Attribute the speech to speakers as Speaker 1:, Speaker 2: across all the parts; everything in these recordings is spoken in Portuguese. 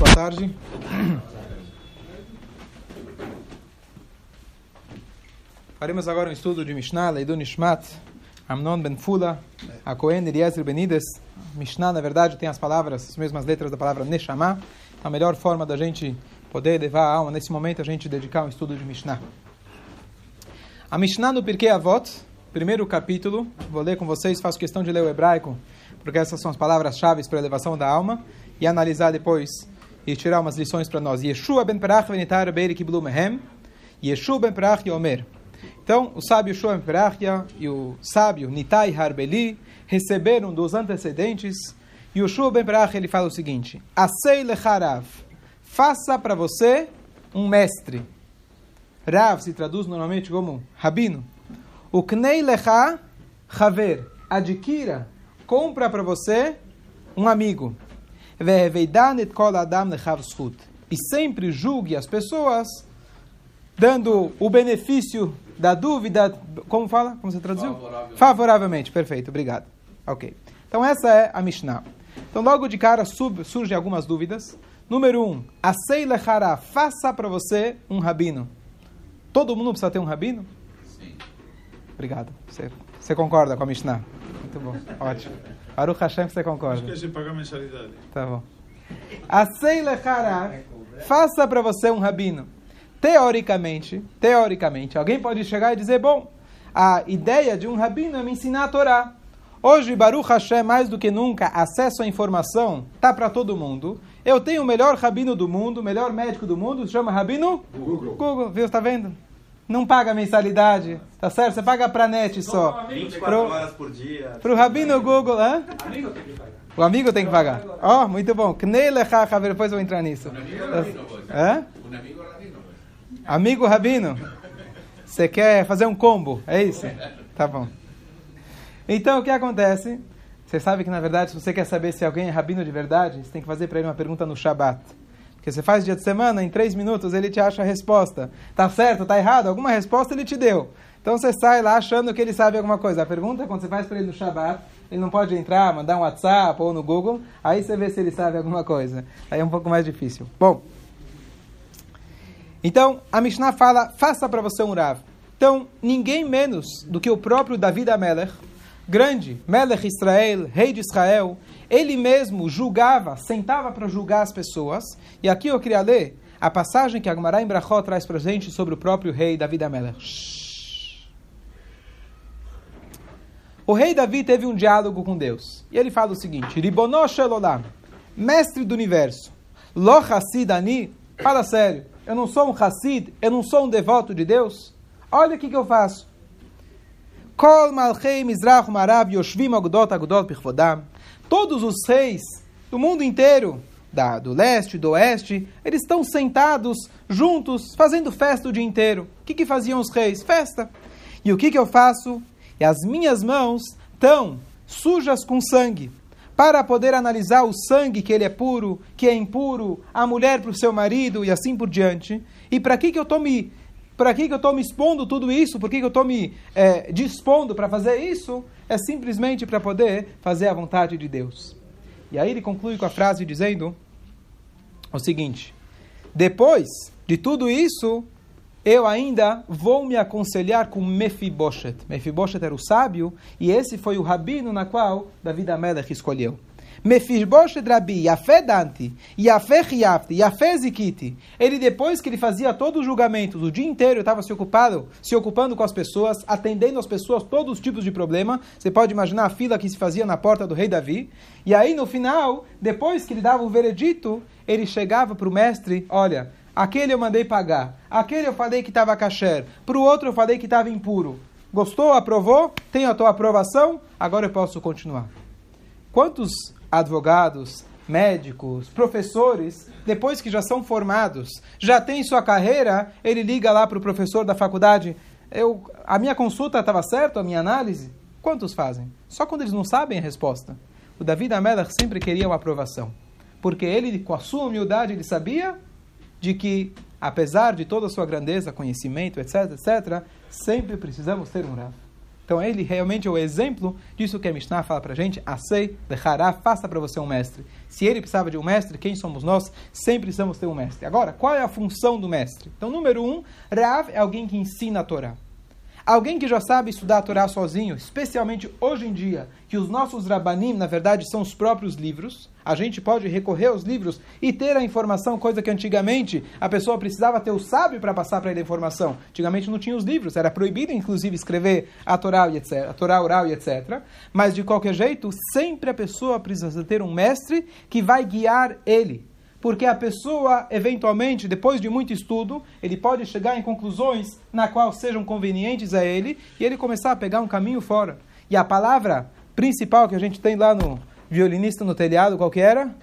Speaker 1: boa tarde. Faremos agora um estudo de Mishnah, Leidun Nishmat, Amnon Ben Fula, a Cohen Eliezer Benides. Mishnah, na verdade, tem as palavras, as mesmas letras da palavra Neshama. A melhor forma da gente poder levar a alma, nesse momento, a gente dedicar um estudo de Mishnah. A Mishnah no Pirkei Avot, primeiro capítulo, vou ler com vocês, faço questão de ler o hebraico, porque essas são as palavras-chave para a elevação da alma, e analisar depois e tirar umas lições para nós. Yeshua ben Perach venitar beiri kiblu mehem, Yeshua ben Perach yomer. Então, o sábio Yeshua ben Perach e o sábio Nitai Harbeli receberam dos antecedentes, e Yeshua ben Perach ele fala o seguinte, Asei lecharav, faça para você um mestre. Rav se traduz normalmente como rabino. O knei lecha haver, adquira, compra para você um amigo. E sempre julgue as pessoas dando o benefício da dúvida, como fala? Como você traduziu? Favoravelmente. Favoravelmente, perfeito, obrigado. Ok. Então essa é a Mishnah. Então logo de cara sub, surgem algumas dúvidas. Número um, Asei lechara, faça para você um rabino. Todo mundo precisa ter um rabino?
Speaker 2: Sim.
Speaker 1: Obrigado. Você, você concorda com a Mishnah? Muito bom, ótimo. Baruch Hashem que você concorda.
Speaker 2: Esquece de pagar mensalidade.
Speaker 1: Tá bom. Asei lechara, faça para você um rabino. Teoricamente, teoricamente, alguém pode chegar e dizer, bom, a ideia de um rabino é me ensinar a Torá. Hoje, Baruch Hashem, mais do que nunca, acesso à informação tá para todo mundo. Eu tenho o melhor rabino do mundo, o melhor médico do mundo, se chama Rabino
Speaker 2: Google.
Speaker 1: Google, viu? Está vendo? Não paga mensalidade, tá certo? Você paga para net só.
Speaker 3: 24
Speaker 1: Pro-
Speaker 3: horas por dia.
Speaker 1: Pro Rabino Google, hã? O amigo tem que pagar. Ó, muito bom. Knei lecha haver, depois eu vou entrar nisso. Hã?
Speaker 2: Amigo rabino. pues.
Speaker 1: Amigo Rabino. Você quer fazer um combo, é isso? Tá bom. Então, o que acontece? Você sabe que, na verdade, se você quer saber se alguém é rabino de verdade, você tem que fazer para ele uma pergunta no Shabat. Porque você faz dia de semana, em três minutos ele te acha a resposta. Tá certo, tá errado? Alguma resposta ele te deu. Então você sai lá achando que ele sabe alguma coisa. A pergunta, quando você faz para ele no Shabat, ele não pode entrar, mandar um WhatsApp ou no Google, aí você vê se ele sabe alguma coisa. Aí é um pouco mais difícil. Bom, então, a Mishnah fala, faça para você um Rav. Então, ninguém menos do que o próprio David Amelech, grande, Melech Israel, rei de Israel, ele mesmo julgava, sentava para julgar as pessoas. E aqui eu queria ler a passagem que a Gemara em Brachot traz para gente sobre o próprio rei David Amelech. O rei Davi teve um diálogo com Deus. E ele fala o seguinte, Ribono Shelolam, mestre do universo, Lo Hassid Ani, fala sério, eu não sou um Hassid, eu não sou um devoto de Deus? Olha o que, que eu faço. Kol Malchei Mizrach Marav Yoshvim Agudot Agudot Pichvodam. Todos os reis do mundo inteiro, da, do leste, do oeste, eles estão sentados juntos, fazendo festa o dia inteiro. O que, que faziam os reis? Festa. E o que, que eu faço? E as minhas mãos estão sujas com sangue. Para poder analisar o sangue, que ele é puro, que é impuro, a mulher para o seu marido e assim por diante. E para que, que eu estou me para que, que eu estou me expondo tudo isso? Por que, que eu estou me é, dispondo para fazer isso? É simplesmente para poder fazer a vontade de Deus. E aí ele conclui com a frase dizendo o seguinte: Depois de tudo isso, eu ainda vou me aconselhar com Mefiboshet. Mefiboshet era o sábio, e esse foi o rabino na qual David Amelech escolheu. Mefiboshet Rabi, Yafé Dante, Yafé Riafte, Yafé Zikiti. Ele, depois que ele fazia todos os julgamentos, o dia inteiro estava se ocupado, se ocupando com as pessoas, atendendo as pessoas, todos os tipos de problema. Você pode imaginar a fila que se fazia na porta do rei Davi. E aí, no final, depois que ele dava o veredito, ele chegava para o mestre, olha, aquele eu mandei pagar, aquele eu falei que estava kasher, para o outro eu falei que estava impuro. Gostou? Aprovou? Tenho a tua aprovação? Agora eu posso continuar. Quantos advogados, médicos, professores, depois que já são formados, já têm sua carreira, ele liga lá para o professor da faculdade, eu, a minha consulta estava certa, a minha análise? Quantos fazem? Só quando eles não sabem a resposta. O David Amelach sempre queria uma aprovação, porque ele, com a sua humildade, ele sabia de que, apesar de toda a sua grandeza, conhecimento, etc., etc., sempre precisamos ter um Rav. Então ele realmente é o exemplo disso que a Mishnah fala para a gente. Asei, dechará, faça para você um mestre. Se ele precisava de um mestre, quem somos nós? Sempre precisamos ter um mestre. Agora, qual é a função do mestre? Então, número um, Rav é alguém que ensina a Torá. Alguém que já sabe estudar a Torá sozinho, especialmente hoje em dia, que os nossos Rabanim, na verdade, são os próprios livros, a gente pode recorrer aos livros e ter a informação, coisa que antigamente a pessoa precisava ter o sábio para passar para ele a informação. Antigamente não tinha os livros, era proibido, inclusive, escrever a Torá, etc, a Torá oral e etc. Mas, de qualquer jeito, sempre a pessoa precisa ter um mestre que vai guiar ele porque a pessoa, eventualmente, depois de muito estudo, ele pode chegar em conclusões na qual sejam convenientes a ele e ele começar a pegar um caminho fora. E a palavra principal que a gente tem lá no violinista no telhado, qual que era?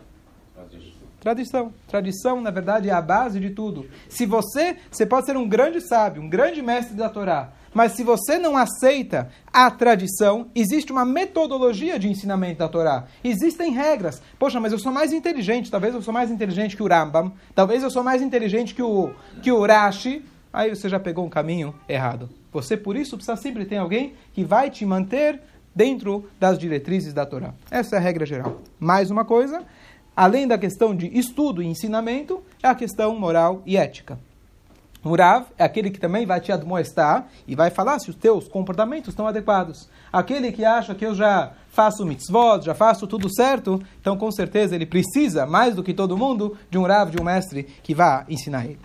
Speaker 1: Tradição. Tradição, na verdade, é a base de tudo. Se você, você pode ser um grande sábio, um grande mestre da Torá, mas se você não aceita a tradição, existe uma metodologia de ensinamento da Torá. Existem regras. Poxa, mas eu sou mais inteligente. Talvez eu sou mais inteligente que o Rambam. Talvez eu sou mais inteligente que o, que o Rashi. Aí você já pegou um caminho errado. Você, por isso, precisa sempre ter alguém que vai te manter dentro das diretrizes da Torá. Essa é a regra geral. Mais uma coisa, além da questão de estudo e ensinamento, é a questão moral e ética. O Rav é aquele que também vai te admoestar e vai falar se os teus comportamentos estão adequados. Aquele que acha que eu já faço mitzvot, já faço tudo certo, então com certeza ele precisa, mais do que todo mundo, de um Rav, de um mestre que vá ensinar ele.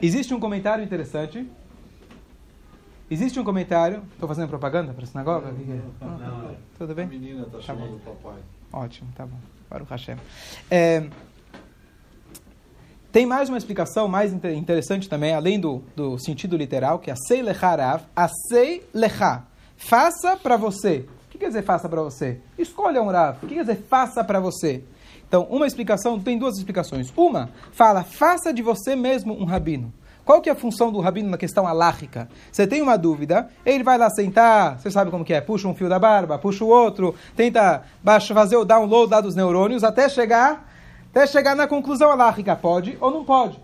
Speaker 1: Existe um comentário interessante. Existe um comentário. Estou fazendo propaganda para a sinagoga?
Speaker 2: Não, não, não.
Speaker 1: Tudo bem?
Speaker 2: A menina está
Speaker 1: Tá
Speaker 2: chamando o papai.
Speaker 1: Ótimo, tá bom. Para o Hashem. É, tem mais uma explicação mais inter- interessante também, além do, do sentido literal, que é Asei lecharav, Asei lecha. Faça para você. O que quer dizer faça para você? Escolha um Rav. O que quer dizer faça para você? Então, uma explicação, tem duas explicações. Uma, fala, faça de você mesmo um rabino. Qual que é a função do rabino na questão alárrica? Você tem uma dúvida, ele vai lá sentar, você sabe como que é, puxa um fio da barba, puxa o outro, tenta baixa, fazer o download lá dos neurônios até chegar, até chegar na conclusão alárrica, pode ou não pode.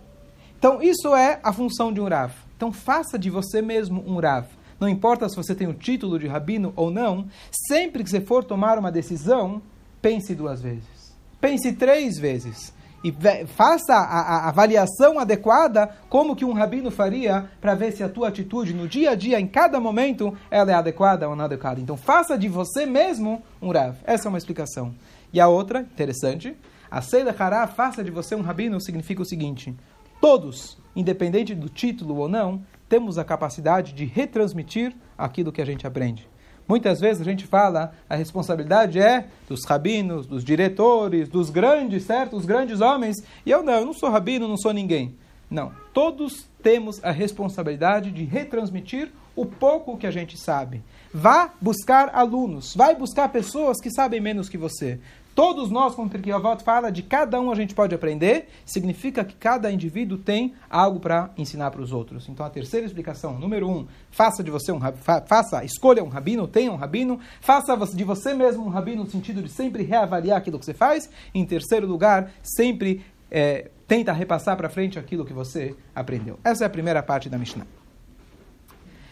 Speaker 1: Então, isso é a função de um Rav. Então, faça de você mesmo um Rav. Não importa se você tem o título de rabino ou não, sempre que você for tomar uma decisão, pense duas vezes. Pense três vezes. E faça a, a avaliação adequada, como que um rabino faria, para ver se a tua atitude no dia a dia, em cada momento, ela é adequada ou não adequada. Então, faça de você mesmo um Rav. Essa é uma explicação. E a outra, interessante, a Seida Hará, faça de você um rabino, significa o seguinte: todos, independente do título ou não, temos a capacidade de retransmitir aquilo que a gente aprende. Muitas vezes a gente fala, a responsabilidade é dos rabinos, dos diretores, dos grandes, certo? Os grandes homens. E eu não, eu não sou rabino, não sou ninguém. Não. Todos temos a responsabilidade de retransmitir o pouco que a gente sabe. Vá buscar alunos, vai buscar pessoas que sabem menos que você. Todos nós, como Pirkei Avot fala, de cada um a gente pode aprender, significa que cada indivíduo tem algo para ensinar para os outros. Então, a terceira explicação, número um, faça de você um faça, escolha um rabino, tenha um rabino, faça de você mesmo um rabino no sentido de sempre reavaliar aquilo que você faz. Em terceiro lugar, sempre é, tenta repassar para frente aquilo que você aprendeu. Essa é a primeira parte da Mishnah.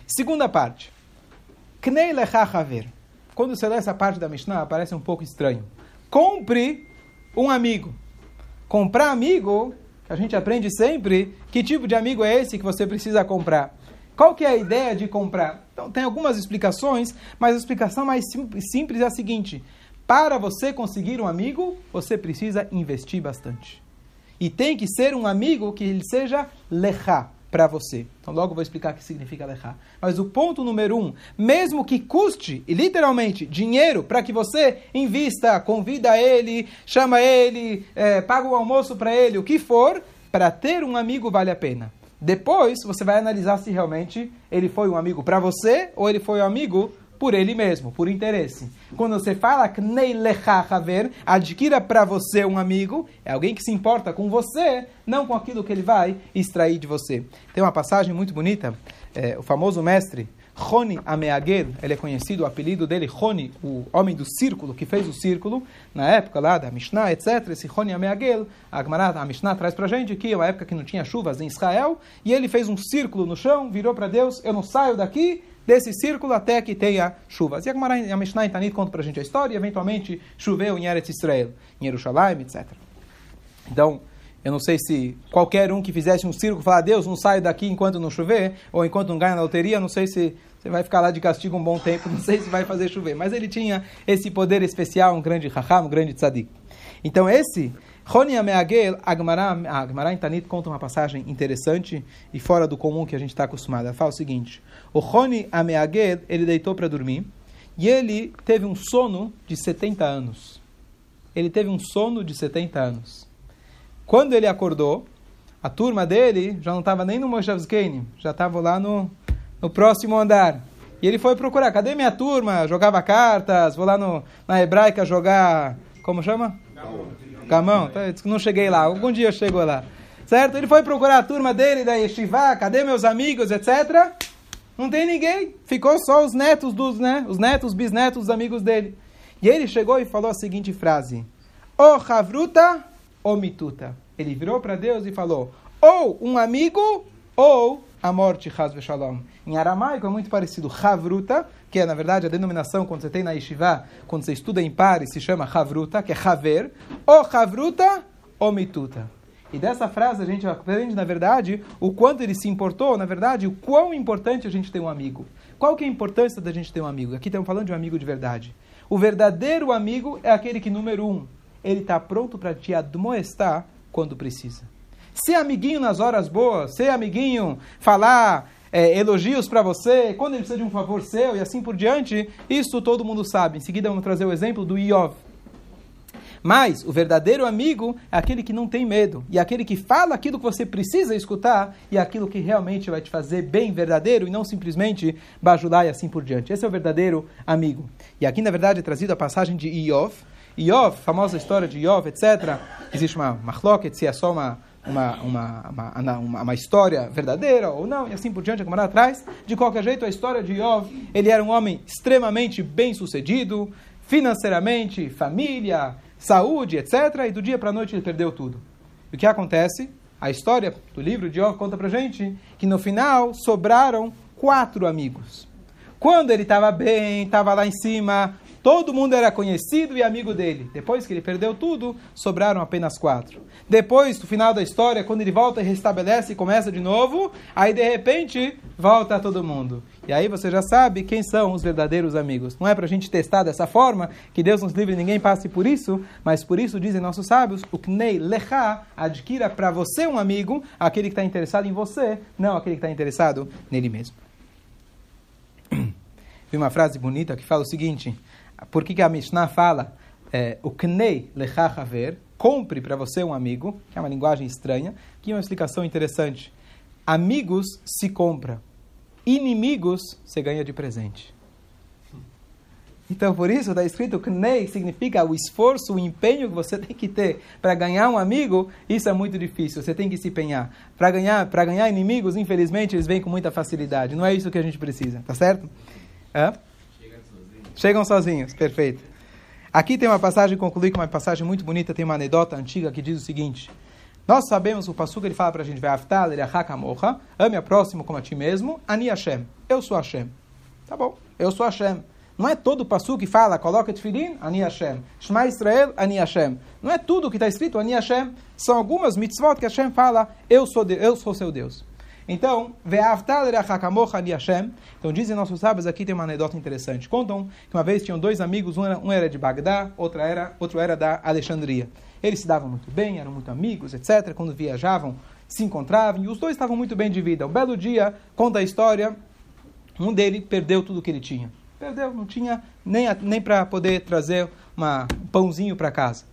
Speaker 1: Segunda parte. Knei lecha haver. Quando você lê essa parte da Mishnah, parece um pouco estranho. Compre um amigo. Comprar amigo, a gente aprende sempre, que tipo de amigo é esse que você precisa comprar? Qual que é a ideia de comprar? Então, tem algumas explicações, mas a explicação mais sim- simples é a seguinte. Para você conseguir um amigo, você precisa investir bastante. E tem que ser um amigo que ele seja lechá para você. Então logo vou explicar o que significa lechá. Mas o ponto número um, mesmo que custe, literalmente, dinheiro para que você invista, convida ele, chama ele, eh, paga o almoço para ele, o que for, para ter um amigo vale a pena. Depois você vai analisar se realmente ele foi um amigo para você ou ele foi um amigo por ele mesmo, por interesse. Quando você fala haver, adquira para você um amigo, é alguém que se importa com você, não com aquilo que ele vai extrair de você. Tem uma passagem muito bonita, é, o famoso mestre Roni Ameagel, ele é conhecido, o apelido dele, Roni, o homem do círculo, que fez o círculo, na época lá da Mishnah, etc. Esse Roni Ameagel, a, Gemara, a Mishnah traz para gente que é uma época que não tinha chuvas em Israel, e ele fez um círculo no chão, virou para Deus, eu não saio daqui desse círculo até que tenha chuvas. E a, Gemara, a Mishnah em Tanit conta para gente a história, e eventualmente choveu em Eretz Israel, em Jerusalém, etc. Então, eu não sei se qualquer um que fizesse um círculo falar, Deus, não saio daqui enquanto não chover, ou enquanto não ganha na loteria, não sei se você vai ficar lá de castigo um bom tempo, não sei se vai fazer chover. Mas ele tinha esse poder especial, um grande raham, um grande tzadik. Então esse, Roni Ameagel, a Gemara em Tanit conta uma passagem interessante e fora do comum que a gente está acostumado. Ela fala o seguinte, o Roni Ameagel, ele deitou para dormir, e ele teve um sono de 70 anos. Ele teve um sono de 70 anos. Quando ele acordou, a turma dele já não estava nem no Moshavskene, já estava lá no, no próximo andar. E ele foi procurar, cadê minha turma? Jogava cartas, vou lá no, na hebraica jogar, como chama? Gamão. Tá, não cheguei lá, algum dia eu chego lá. Certo? Ele foi procurar a turma dele da Yeshiva, cadê meus amigos, etc. Não tem ninguém. Ficou só os netos dos, né? Os netos, bisnetos dos amigos dele. E ele chegou e falou a seguinte frase: O Havruta omituta. Ele virou para Deus e falou: ou um amigo ou a morte, Hazve Shalom. Em aramaico é muito parecido. Havruta, que é na verdade a denominação quando você tem na Yeshiva, quando você estuda em pares, se chama Havruta, que é Haver. Ou Havruta ou Mituta. E dessa frase a gente aprende, na verdade, o quanto ele se importou, na verdade, o quão importante a gente ter um amigo. Qual que é a importância da gente ter um amigo? Aqui estamos falando de um amigo de verdade. O verdadeiro amigo é aquele que, número um, ele está pronto para te admoestar quando precisa. Ser amiguinho nas horas boas, ser amiguinho, falar é, elogios para você, quando ele precisa de um favor seu e assim por diante, isso todo mundo sabe. Em seguida vamos trazer o exemplo do Iov. Mas o verdadeiro amigo é aquele que não tem medo, e aquele que fala aquilo que você precisa escutar, e aquilo que realmente vai te fazer bem verdadeiro, e não simplesmente bajular e assim por diante. Esse é o verdadeiro amigo. E aqui, na verdade, é trazido a passagem de Iov, Iov, famosa história de Iov, etc. Existe uma machloket, se é só uma, uma, uma, uma, uma, história verdadeira ou não, e assim por diante, a camarada atrás. De qualquer jeito, a história de Iov, ele era um homem extremamente bem sucedido, financeiramente, família, saúde, etc. E do dia para a noite ele perdeu tudo. E o que acontece? A história do livro de Iov conta para gente que no final sobraram quatro amigos. Quando ele estava bem, estava lá em cima, Todo mundo era conhecido e amigo dele. Depois que ele perdeu tudo, sobraram apenas quatro. Depois, no final da história, quando ele volta e restabelece e começa de novo, aí de repente volta todo mundo. E aí você já sabe quem são os verdadeiros amigos. Não é para a gente testar dessa forma, que Deus nos livre e ninguém passe por isso, mas por isso dizem nossos sábios, o Knei Lecha, adquira para você um amigo, aquele que está interessado em você, não aquele que está interessado nele mesmo. Vi uma frase bonita que fala o seguinte: por que, que a Mishnah fala é, o knei lechachaver, compre para você um amigo, que é uma linguagem estranha, aqui é uma explicação interessante. Amigos se compra, inimigos se ganha de presente. Então, por isso está escrito knei, significa o esforço, o empenho que você tem que ter para ganhar um amigo, isso é muito difícil, você tem que se empenhar. Para ganhar, para ganhar inimigos, infelizmente, eles vêm com muita facilidade. Não é isso que a gente precisa, tá certo? É? Chegam sozinhos, perfeito. Aqui tem uma passagem, concluí com uma passagem muito bonita, tem uma anedota antiga que diz o seguinte. Nós sabemos, o Passuca ele fala para a gente, ame a próximo como a ti mesmo, ani Hashem, eu sou Hashem. Tá bom, eu sou Hashem. Não é todo o passo que fala, coloca tefilin, ani Hashem. Shema Israel, ani Hashem. Não é tudo que está escrito, ani Hashem. São algumas mitzvot que Hashem fala, eu sou, de, eu sou seu Deus. Então, então dizem nossos sábios, aqui tem uma anedota interessante. Contam que uma vez tinham dois amigos, um era, de Bagdá, outro era, outro era da Alexandria. Eles se davam muito bem, eram muito amigos, etc. Quando viajavam, se encontravam, e os dois estavam muito bem de vida. Um belo dia, conta a história, um deles perdeu tudo que ele tinha. Perdeu, não tinha nem, nem para poder trazer uma, um pãozinho para casa.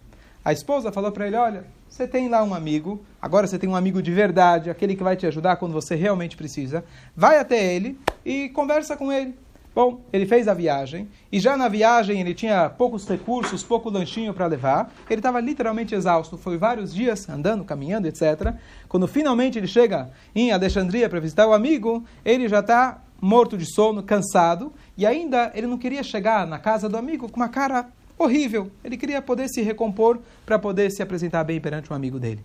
Speaker 1: A esposa falou para ele, olha, você tem lá um amigo, agora você tem um amigo de verdade, aquele que vai te ajudar quando você realmente precisa. Vai até ele e conversa com ele. Bom, ele fez a viagem e já na viagem ele tinha poucos recursos, pouco lanchinho para levar. Ele estava literalmente exausto. Foi vários dias andando, caminhando, etc. Quando finalmente ele chega em Alexandria para visitar o amigo, ele já está morto de sono, cansado, e ainda ele não queria chegar na casa do amigo com uma cara horrível. Ele queria poder se recompor para poder se apresentar bem perante um amigo dele.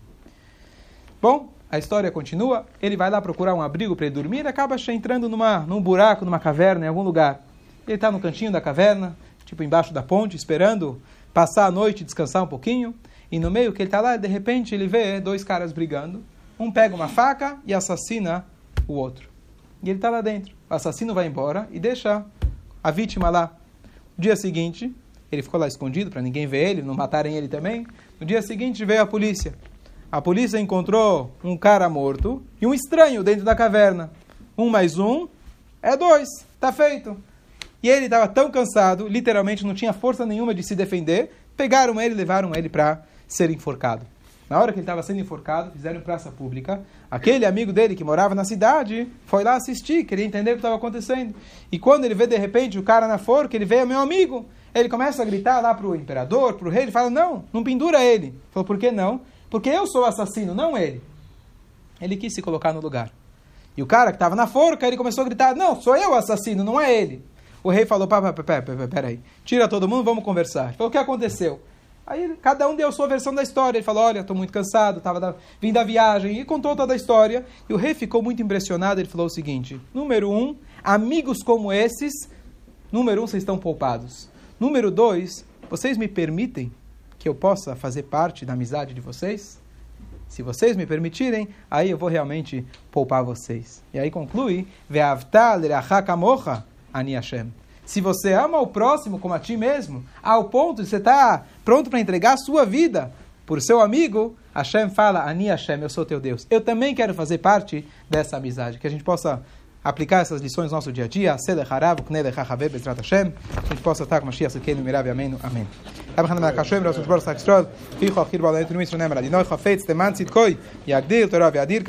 Speaker 1: Bom, a história continua. Ele vai lá procurar um abrigo para ele dormir e acaba entrando numa, num buraco, numa caverna, em algum lugar. Ele está no cantinho da caverna, tipo embaixo da ponte, esperando passar a noite descansar um pouquinho. E no meio que ele está lá, de repente ele vê dois caras brigando. Um pega uma faca e assassina o outro. E ele está lá dentro. O assassino vai embora e deixa a vítima lá. No dia seguinte, ele ficou lá escondido para ninguém ver ele, não matarem ele também. No dia seguinte veio a polícia. A polícia encontrou um cara morto e um estranho dentro da caverna. Um mais um é dois. Está feito. E ele estava tão cansado, literalmente não tinha força nenhuma de se defender. Pegaram ele e levaram ele para ser enforcado. Na hora que ele estava sendo enforcado, fizeram praça pública. Aquele amigo dele que morava na cidade foi lá assistir, queria entender o que estava acontecendo. E quando ele vê de repente o cara na forca, ele vê, é meu amigo. Ele começa a gritar lá para o imperador, para o rei. Ele fala: Não, não pendura ele. Ele falou: Por que não? Porque eu sou o assassino, não ele. Ele quis se colocar no lugar. E o cara que estava na forca, ele começou a gritar: Não, sou eu o assassino, não é ele. O rei falou: Peraí, tira todo mundo, vamos conversar. Ele falou: O que aconteceu? Aí cada um deu a sua versão da história. Ele falou: Olha, estou muito cansado, estava vindo da viagem. E contou toda a história. E o rei ficou muito impressionado. Ele falou o seguinte: Número um, amigos como esses, número um, vocês estão poupados. Número dois, vocês me permitem que eu possa fazer parte da amizade de vocês? Se vocês me permitirem, aí eu vou realmente poupar vocês. E aí conclui: ani Hashem se você ama o próximo como a ti mesmo, ao ponto de você estar tá pronto para entregar a sua vida por seu amigo, Hashem fala, Ani Hashem, eu sou teu Deus. Eu também quero fazer parte dessa amizade, que a gente possa aplicar essas lições no nosso dia a dia, que a gente possa estar com Mashiach Sekenu, Mirav, Amém, Amém. Rabbi Hanan Hashem, Rasul Tzbor Sakstrol, Ficho Balanet Nuis Renem, Radinoi Chafetz, Teman Tzidkoi, Yagdir, Torah, Yadir,